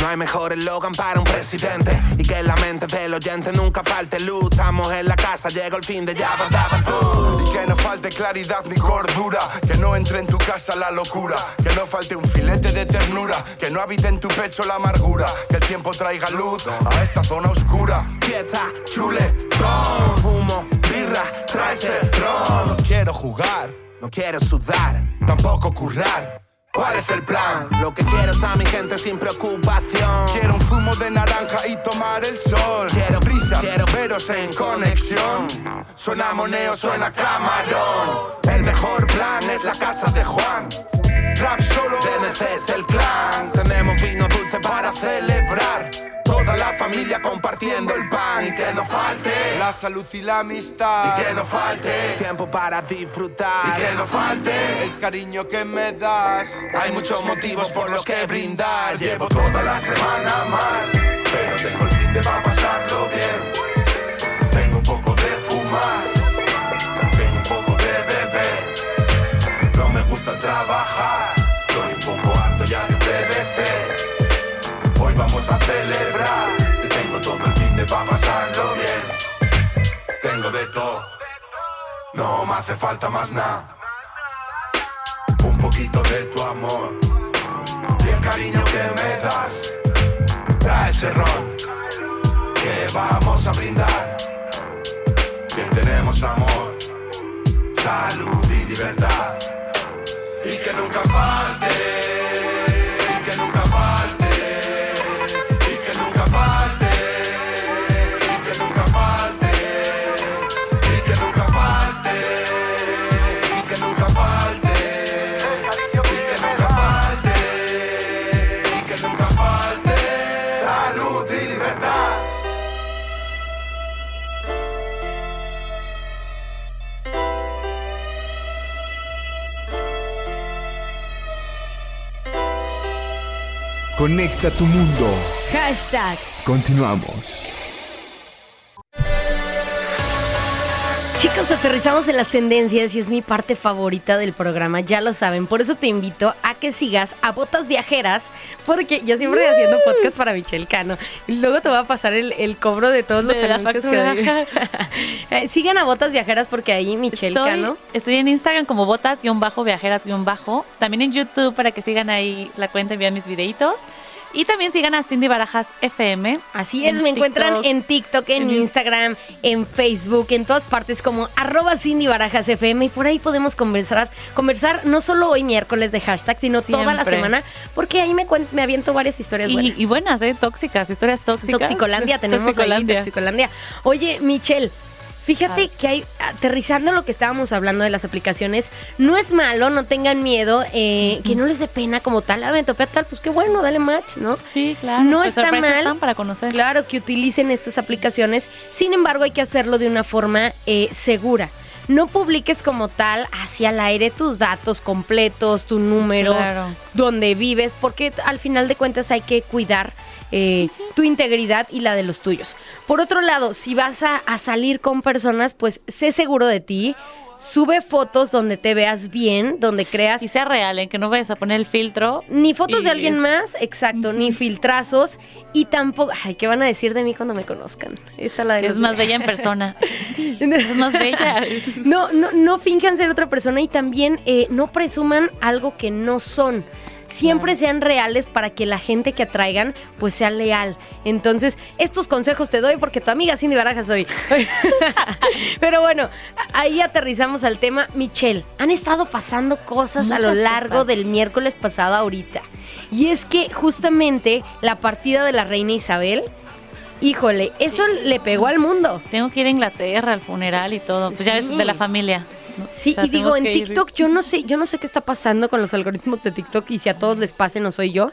Speaker 8: No hay mejor eslogan para un presidente. Y que la mente del oyente nunca falte luz. Estamos en la casa, llega el fin de ya, daba tú.
Speaker 7: Y que no falte claridad ni cordura, que no entre en tu casa la locura, que no falte un filete de ternura, que no habite en tu pecho la amargura, que el tiempo traiga luz a esta zona oscura.
Speaker 8: Fiesta,
Speaker 7: Chuletón,
Speaker 8: humo, birra,
Speaker 7: trae ese ron. No quiero jugar,
Speaker 8: no quiero sudar.
Speaker 7: tampoco currar.
Speaker 8: ¿Cuál es el plan? Lo que quiero es a mi gente sin preocupación.
Speaker 7: Quiero un zumo de naranja y tomar el sol.
Speaker 8: Quiero
Speaker 7: brisa,
Speaker 8: quiero
Speaker 7: veros en conexión.
Speaker 8: Suena moneo, suena camarón. El mejor plan es la casa de Juan.
Speaker 7: Rap solo,
Speaker 8: DNC es el clan. Tenemos vino dulce para celebrar. Toda la familia compartiendo el pan y que no falte.
Speaker 7: la salud y la amistad.
Speaker 8: Y que no falte tiempo para disfrutar. Y que no falte
Speaker 7: el cariño que me das.
Speaker 8: Hay muchos motivos por los que brindar. Llevo toda la semana mal, pero tengo el fin de pa' pasarlo bien. Tengo un poco de fumar, tengo un poco de beber. No me gusta trabajar, hace falta más nada. Un poquito de tu amor y el cariño que me das. Trae ese ron que vamos a brindar. Que tenemos amor, salud y libertad. Y que nunca falte,
Speaker 4: Conecta tu mundo.
Speaker 2: Hashtag.
Speaker 4: Continuamos.
Speaker 2: Chicos, aterrizamos en las tendencias y es mi parte favorita del programa, ya lo saben. Por eso te invito a que sigas a Botas Viajeras, porque yo siempre voy haciendo podcast para Michelle Cano. Y luego te voy a pasar el, el cobro de todos los
Speaker 3: De
Speaker 2: anuncios que doy. Eh, Sigan a Botas Viajeras porque ahí Michelle
Speaker 3: Estoy,
Speaker 2: Cano.
Speaker 3: estoy en Instagram como botas-viajeras-bajo. También en YouTube para que sigan ahí la cuenta y vean mis videitos. Y también sigan a Cindy Barajas FM.
Speaker 2: Así es,
Speaker 3: en
Speaker 2: me encuentran en TikTok, en
Speaker 3: en
Speaker 2: Instagram, en Facebook, en todas partes como arroba Cindy Barajas FM y por ahí podemos conversar, conversar no solo hoy miércoles de hashtag, sino toda la semana, porque ahí me, me aviento varias historias buenas.
Speaker 3: Y, y buenas, ¿eh? Tóxicas, historias tóxicas.
Speaker 2: Toxicolandia tenemos
Speaker 3: Toxicolandia.
Speaker 2: ahí, Toxicolandia. Oye, Michelle, fíjate que hay, aterrizando lo que estábamos hablando de las aplicaciones, no es malo, no tengan miedo, eh, que no les dé pena como tal, ah, me topé a tal, pues qué bueno, dale match, ¿no?
Speaker 3: Sí, claro.
Speaker 2: No
Speaker 3: Pues
Speaker 2: está mal.
Speaker 3: están para conocer.
Speaker 2: Claro que utilicen estas aplicaciones, sin embargo hay que hacerlo de una forma eh, segura. No publiques como tal hacia el aire tus datos completos, tu número,
Speaker 3: Claro.
Speaker 2: donde vives, porque al final de cuentas hay que cuidar eh, tu integridad y la de los tuyos. Por otro lado, si vas a, a salir con personas, pues sé seguro de ti. Sube fotos donde te veas bien, donde creas
Speaker 3: Y sea real, en que no vayas a poner el filtro.
Speaker 2: ni fotos de alguien
Speaker 3: es-
Speaker 2: más, exacto, ni filtrazos y tampoco, ay, ¿qué van a decir de mí cuando me conozcan? Esta la de
Speaker 3: es más bella en persona. es más bella.
Speaker 2: No, no, no finjan ser otra persona y también eh, no presuman algo que no son. Siempre sean reales para que la gente que atraigan pues sea leal. Entonces, estos consejos te doy porque tu amiga Cindy Barajas soy. Pero bueno, ahí aterrizamos al tema. Michelle, han estado pasando cosas a lo largo
Speaker 3: cosas.
Speaker 2: del miércoles pasado ahorita. Y es que justamente la partida de la reina Isabel, híjole, eso le pegó al mundo.
Speaker 3: Tengo que ir a Inglaterra al funeral y todo. Pues ya ves, de la familia. ¿No?
Speaker 2: Sí,
Speaker 3: O sea,
Speaker 2: y digo, en
Speaker 3: ir.
Speaker 2: TikTok yo no sé, yo no sé qué está pasando con los algoritmos de TikTok y si a todos les pase no soy yo.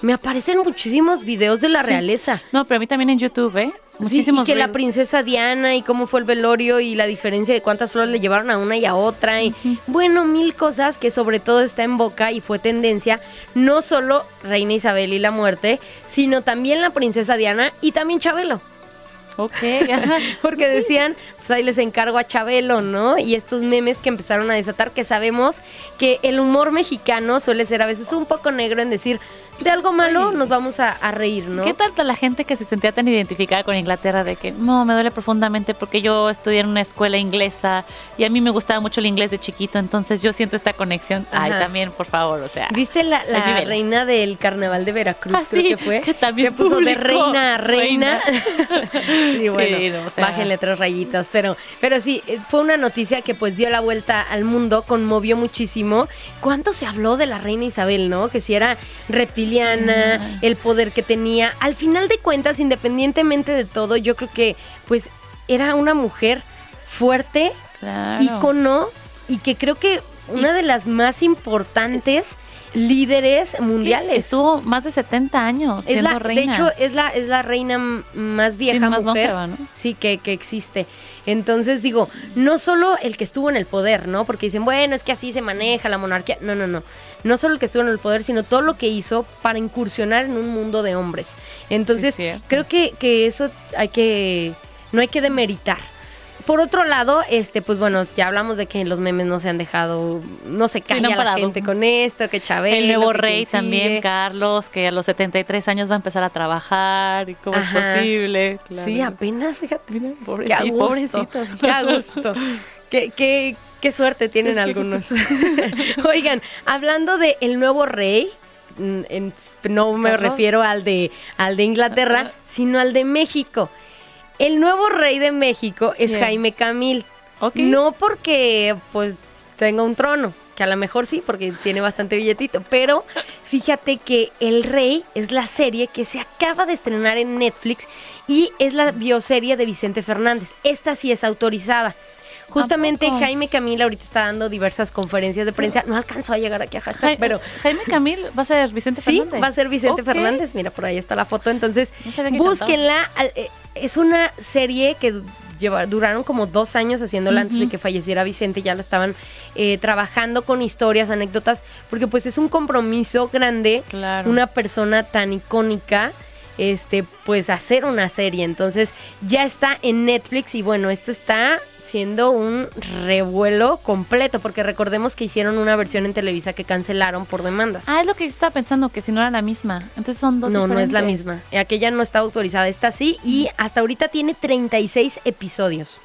Speaker 2: Me aparecen muchísimos videos de la realeza.
Speaker 3: No, pero a mí también en YouTube, ¿eh?
Speaker 2: Sí,
Speaker 3: Muchísimos
Speaker 2: y que la princesa Diana y cómo fue el velorio y la diferencia de cuántas flores le llevaron a una y a otra. Y bueno, mil cosas que sobre todo está en boca y fue tendencia. No solo Reina Isabel y la muerte, sino también la princesa Diana y también Chabelo.
Speaker 3: Ok.
Speaker 2: Porque decían, pues ahí les encargo a Chabelo, ¿no? Y estos memes que empezaron a desatar, que sabemos que el humor mexicano suele ser a veces un poco negro en decir, de algo malo nos vamos a, a reír, ¿no?
Speaker 3: ¿Qué tal la gente que se sentía tan identificada con Inglaterra de que no, me duele profundamente porque yo estudié en una escuela inglesa y a mí me gustaba mucho el inglés de chiquito, entonces yo siento esta conexión. Ay, también, por favor, o sea.
Speaker 2: ¿Viste la, reina del carnaval de Veracruz?
Speaker 3: Ah,
Speaker 2: creo
Speaker 3: sí,
Speaker 2: que fue.
Speaker 3: que también
Speaker 2: puso de reina a reina. sí,
Speaker 3: Sí,
Speaker 2: bueno,
Speaker 3: no, o sea.
Speaker 2: bájenle tres rayitas. Pero, pero sí, eh, fue una noticia que pues dio la vuelta al mundo, conmovió muchísimo. ¿Cuánto se habló de la reina Isabel, no? Que si era reptiliana, el poder que tenía. Al final de cuentas, independientemente de todo, yo creo que pues era una mujer fuerte,
Speaker 3: Claro.
Speaker 2: ícono y que creo que una de las más importantes líderes mundiales.
Speaker 3: Estuvo más de 70 años
Speaker 2: Es
Speaker 3: siendo
Speaker 2: la,
Speaker 3: reina.
Speaker 2: De hecho, es la, es la reina más vieja
Speaker 3: más
Speaker 2: mujer
Speaker 3: longeva, ¿no?
Speaker 2: sí, que, que existe. Entonces digo, no solo el que estuvo en el poder, ¿no? Porque dicen, bueno, es que así se maneja la monarquía. No, no, no. No solo el que estuvo en el poder, sino todo lo que hizo para incursionar en un mundo de hombres. Entonces,
Speaker 3: Sí,
Speaker 2: creo que, que eso hay que, no hay que demeritar. Por otro lado, este, pues bueno, ya hablamos de que los memes no se han dejado, no se
Speaker 3: Sí,
Speaker 2: calla
Speaker 3: no han
Speaker 2: la gente con esto, que Chabelo,
Speaker 3: el nuevo rey también. Carlos, que a los 73 años va a empezar a trabajar. ¿Y cómo
Speaker 2: Ajá.
Speaker 3: es posible? Claro.
Speaker 2: Sí, apenas, fíjate.
Speaker 3: Mira,
Speaker 2: Qué
Speaker 3: pobrecito, pobrecito.
Speaker 2: Qué a gusto. Qué, qué- qué suerte tienen algunos. Oigan, hablando de el nuevo rey, mm, en- no me
Speaker 3: Carlos.
Speaker 2: refiero al de, al de Inglaterra, sino al de México. El nuevo rey de México es. Jaime Camil.
Speaker 3: Ok.
Speaker 2: No porque pues tenga un trono, que a lo mejor sí, porque tiene bastante billetito, pero fíjate que El Rey es la serie que se acaba de estrenar en Netflix y es la bioserie de Vicente Fernández. Esta sí es autorizada. Justamente? Jaime Camil ahorita está dando diversas conferencias de prensa. No alcanzó a llegar aquí a hashtag, pero
Speaker 3: Jaime Camil va a ser Vicente
Speaker 2: Sí,
Speaker 3: Fernández.
Speaker 2: va a ser Vicente. Fernández. Mira, por ahí está la foto. Entonces,
Speaker 3: No
Speaker 2: búsquenla. Al- eh, Es una serie que lleva- duraron como dos años haciéndola antes de que falleciera Vicente. Ya la estaban eh, trabajando con historias, anécdotas, porque pues es un compromiso grande.
Speaker 3: Claro.
Speaker 2: Una persona tan icónica. Este, pues hacer una serie. Entonces, ya está en Netflix. Y bueno, esto está siendo un revuelo completo. Porque recordemos que hicieron una versión en Televisa que cancelaron por demandas.
Speaker 3: Ah, es lo que yo estaba pensando, que si no era la misma. Entonces son dos
Speaker 2: No, no es la misma. Aquella no está autorizada, esta sí. Y hasta ahorita tiene 36 episodios.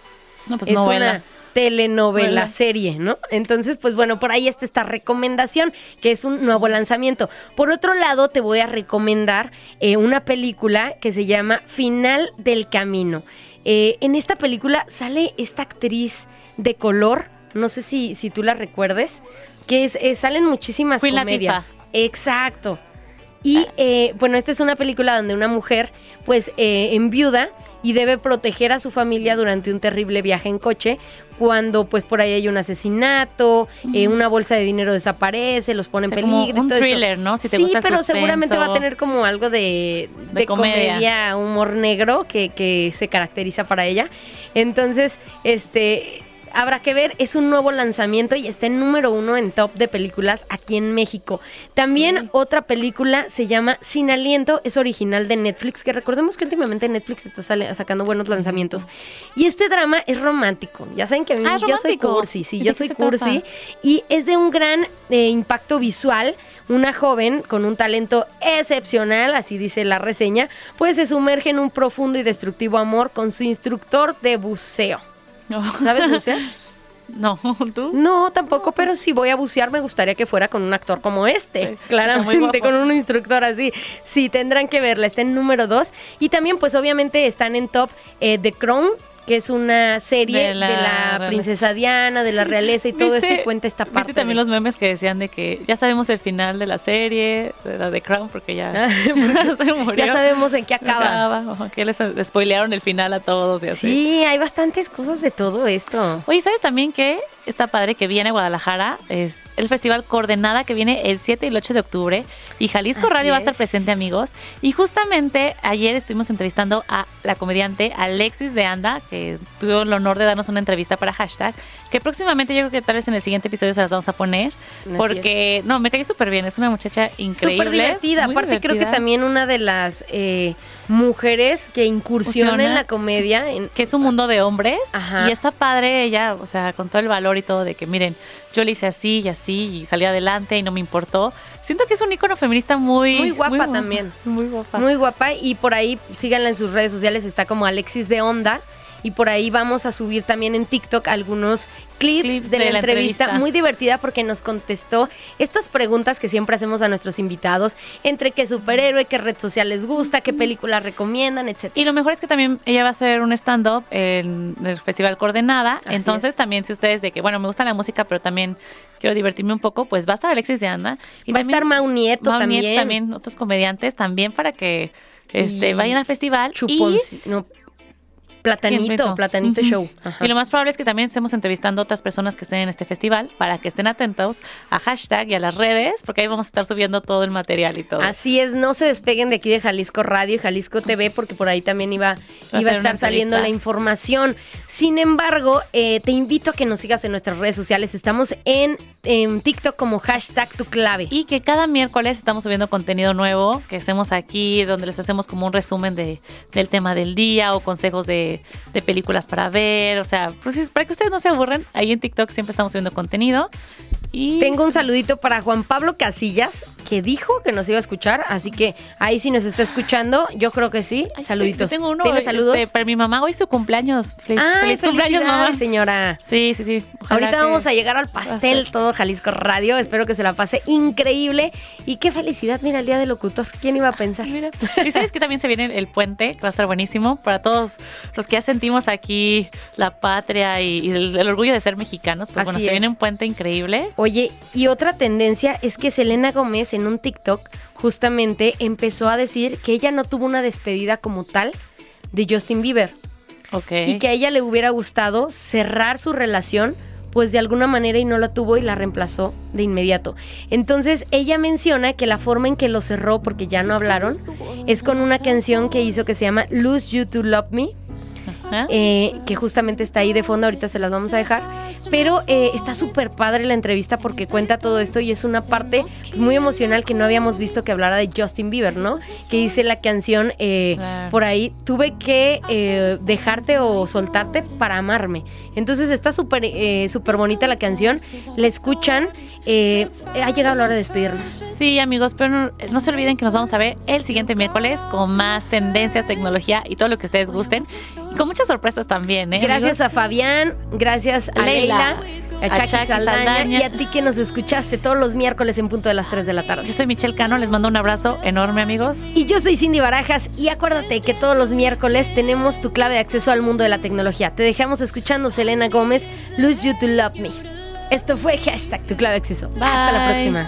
Speaker 3: No, pues
Speaker 2: es
Speaker 3: novela.
Speaker 2: una telenovela
Speaker 3: Novela.
Speaker 2: serie, ¿no? Entonces, pues bueno, por ahí está esta recomendación, que es un nuevo lanzamiento. Por otro lado, te voy a recomendar eh, una película que se llama Final del Camino. Eh, en esta película sale esta actriz de color, no sé si, si tú la recuerdes, que es, eh, salen muchísimas
Speaker 3: Queen
Speaker 2: comedias.
Speaker 3: Latifah.
Speaker 2: Exacto. Y eh, bueno, esta es una película donde una mujer pues enviuda y debe proteger a su familia durante un terrible viaje en coche cuando pues por ahí hay un asesinato, eh, una bolsa de dinero desaparece, los pone
Speaker 3: O sea,
Speaker 2: en peligro.
Speaker 3: un
Speaker 2: todo esto.
Speaker 3: thriller, ¿no? Si te
Speaker 2: sí,
Speaker 3: gusta
Speaker 2: pero seguramente va a tener como algo de,
Speaker 3: De
Speaker 2: de
Speaker 3: comedia.
Speaker 2: comedia, humor negro que, que se caracteriza para ella. Entonces, este... Habrá que ver, es un nuevo lanzamiento y está en número uno en top de películas aquí en México. También otra película se llama Sin Aliento, es original de Netflix, que recordemos que últimamente Netflix está sale- sacando buenos lanzamientos. Y este drama es romántico. Ya saben que a mí
Speaker 3: Ah, ¿es
Speaker 2: yo soy cursi, sí,
Speaker 3: ¿De
Speaker 2: yo soy cursi.
Speaker 3: trata?
Speaker 2: Y es de un gran eh, impacto visual. Una joven con un talento excepcional, así dice la reseña, pues se sumerge en un profundo y destructivo amor con su instructor de buceo.
Speaker 3: No.
Speaker 2: ¿Sabes bucear?
Speaker 3: No, ¿tú?
Speaker 2: No, tampoco, pero si voy a bucear me gustaría que fuera con un actor como este.
Speaker 3: Sí,
Speaker 2: claramente, con un instructor así. Sí, tendrán que verla, está en número 2. Y también, pues obviamente están en top eh, The Crown, que es una serie
Speaker 3: De
Speaker 2: de
Speaker 3: la
Speaker 2: princesa Diana, de la realeza y todo esto y
Speaker 3: ¿Viste-
Speaker 2: cuenta esta parte.
Speaker 3: ¿Viste también
Speaker 2: de-
Speaker 3: los memes que decían de que ya sabemos el final de la serie, de la de Crown, porque ya,
Speaker 2: Ah,
Speaker 3: se murió?
Speaker 2: Ya sabemos en qué acaba.
Speaker 3: Acaba, que les spoilearon el final a todos y así.
Speaker 2: Sí, hay bastantes cosas de todo esto.
Speaker 3: Oye, ¿sabes también que está padre que viene a Guadalajara? Es el festival Coordenada que viene el 7 y el 8 de octubre y Jalisco
Speaker 2: Así
Speaker 3: Radio va a estar
Speaker 2: es.
Speaker 3: presente, amigos. Y justamente ayer estuvimos entrevistando a la comediante Alexis de Anda, que tuvo el honor de darnos una entrevista para hashtag, que próximamente yo creo que tal vez en el siguiente episodio se las vamos a poner,
Speaker 2: Así
Speaker 3: porque no, me cayó súper bien, es una muchacha increíble.
Speaker 2: Súper divertida.
Speaker 3: muy
Speaker 2: Aparte, creo que también una de las eh, mujeres que incursiona en la comedia. en-
Speaker 3: que es un mundo de hombres
Speaker 2: Ajá.
Speaker 3: y está padre ella, o sea, con todo el valor y todo de que miren, yo le hice así y así y salí adelante y no me importó. Siento que es un icono feminista muy
Speaker 2: Muy guapa
Speaker 3: guapa,
Speaker 2: también.
Speaker 3: Muy guapa.
Speaker 2: Muy guapa. Y por ahí, síganla en sus redes sociales, está como Alexis de Onda. Y por ahí vamos a subir también en TikTok algunos clips,
Speaker 3: Clips
Speaker 2: de, la,
Speaker 3: de la
Speaker 2: entrevista.
Speaker 3: entrevista.
Speaker 2: Muy divertida porque nos contestó estas preguntas que siempre hacemos a nuestros invitados. Entre qué superhéroe, qué red social les gusta, qué película recomiendan, etc.
Speaker 3: Y lo mejor es que también ella va a hacer un stand-up en el Festival Coordenada.
Speaker 2: Así
Speaker 3: Entonces
Speaker 2: es.
Speaker 3: también si ustedes de que, bueno, me gusta la música, pero también quiero divertirme un poco, pues va a estar Alexis de Anda. Y
Speaker 2: Va a estar Mau Nieto
Speaker 3: Mau
Speaker 2: también.
Speaker 3: Nieto también, otros comediantes también para que este, vayan al festival.
Speaker 2: Chupón,
Speaker 3: y
Speaker 2: no, Platanito, Platanito. Show. Ajá.
Speaker 3: Y lo más probable es que también estemos entrevistando a otras personas que estén en este festival para que estén atentos a hashtag y a las redes, porque ahí vamos a estar subiendo todo el material y todo.
Speaker 2: Así es, no se despeguen de aquí de Jalisco Radio y Jalisco TV porque por ahí también iba,
Speaker 3: Va
Speaker 2: iba a estar saliendo la información. Sin embargo, eh, te invito a que nos sigas en nuestras redes sociales. Estamos en, en TikTok como hashtag tu clave.
Speaker 3: Y que cada miércoles estamos subiendo contenido nuevo que hacemos aquí, donde les hacemos como un resumen de, del tema del día o consejos de, de películas para ver. O sea, pues es para que ustedes no se aburran, ahí en TikTok siempre estamos subiendo contenido. Y
Speaker 2: Tengo un saludito para Juan Pablo Casillas, que dijo que nos iba a escuchar, así que ahí si nos está escuchando, yo creo que sí.
Speaker 3: Ay,
Speaker 2: Saluditos.
Speaker 3: yo Tengo uno
Speaker 2: ¿Tiene saludos?
Speaker 3: este, para mi mamá, hoy su cumpleaños. Feliz,
Speaker 2: Ay,
Speaker 3: feliz cumpleaños, mamá.
Speaker 2: señora.
Speaker 3: Sí, sí, sí. Ojalá
Speaker 2: Ahorita
Speaker 3: que-
Speaker 2: vamos a llegar al pastel, todo Jalisco Radio. Espero que se la pase increíble. Y qué felicidad, mira, el día del locutor. ¿Quién iba a pensar?
Speaker 3: Mira. Y sabes que también se viene el, el puente, que va a estar buenísimo para todos los que ya sentimos aquí la patria y, y el, el orgullo de ser mexicanos. Pues bueno, se viene un puente increíble.
Speaker 2: Oye, y otra tendencia es que Selena Gómez en un TikTok justamente empezó a decir que ella no tuvo una despedida como tal de Justin Bieber
Speaker 3: Ok.
Speaker 2: y que a ella le hubiera gustado cerrar su relación pues de alguna manera y no la tuvo y la reemplazó de inmediato. Entonces ella menciona que la forma en que lo cerró, porque ya no hablaron, es con una canción que hizo que se llama Lose You to Love Me,
Speaker 3: Ajá.
Speaker 2: eh, que justamente está ahí de fondo, ahorita se las vamos a dejar. Pero eh, está súper padre la entrevista porque cuenta todo esto y es una parte pues, muy emocional que no habíamos visto que hablara de Justin Bieber, ¿no? Que dice la canción eh,
Speaker 3: Claro.
Speaker 2: por ahí, tuve que eh, dejarte o soltarte para amarme. Entonces está súper eh, súper bonita la canción, la escuchan, eh, ha llegado la hora de despedirnos.
Speaker 3: Sí, amigos, pero no, no se olviden que nos vamos a ver el siguiente miércoles con más tendencias, tecnología y todo lo que ustedes gusten. Y con muchas sorpresas también, ¿eh?
Speaker 2: Gracias a Fabián, gracias a Leila, a
Speaker 3: a
Speaker 2: Saldaña, y a ti que nos escuchaste todos los miércoles en punto de las 3 de la tarde.
Speaker 3: Yo soy Michelle Cano, les mando un abrazo enorme, amigos.
Speaker 2: Y yo soy Cindy Barajas y acuérdate que todos los miércoles tenemos tu clave de acceso al mundo de la tecnología. Te dejamos escuchando Selena Gómez, Lose You to Love Me. Esto fue hashtag tu clave de acceso. Hasta la próxima.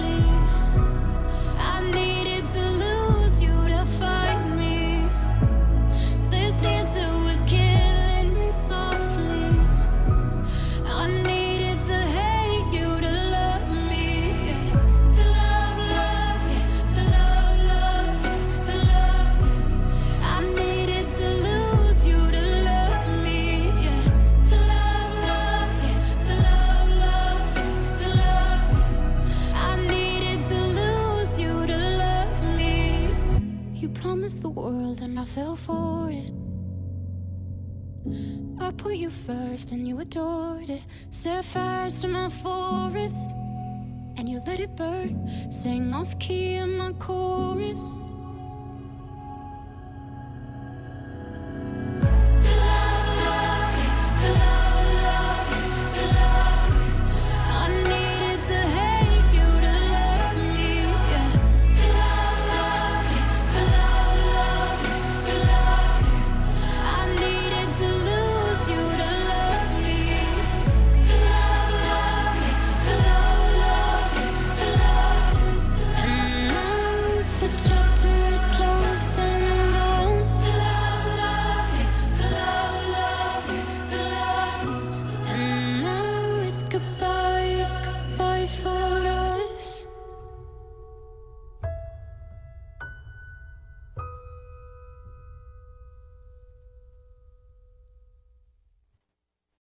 Speaker 5: Adored it. Set fires to my forest and you let it burn. Sang off key in my chorus.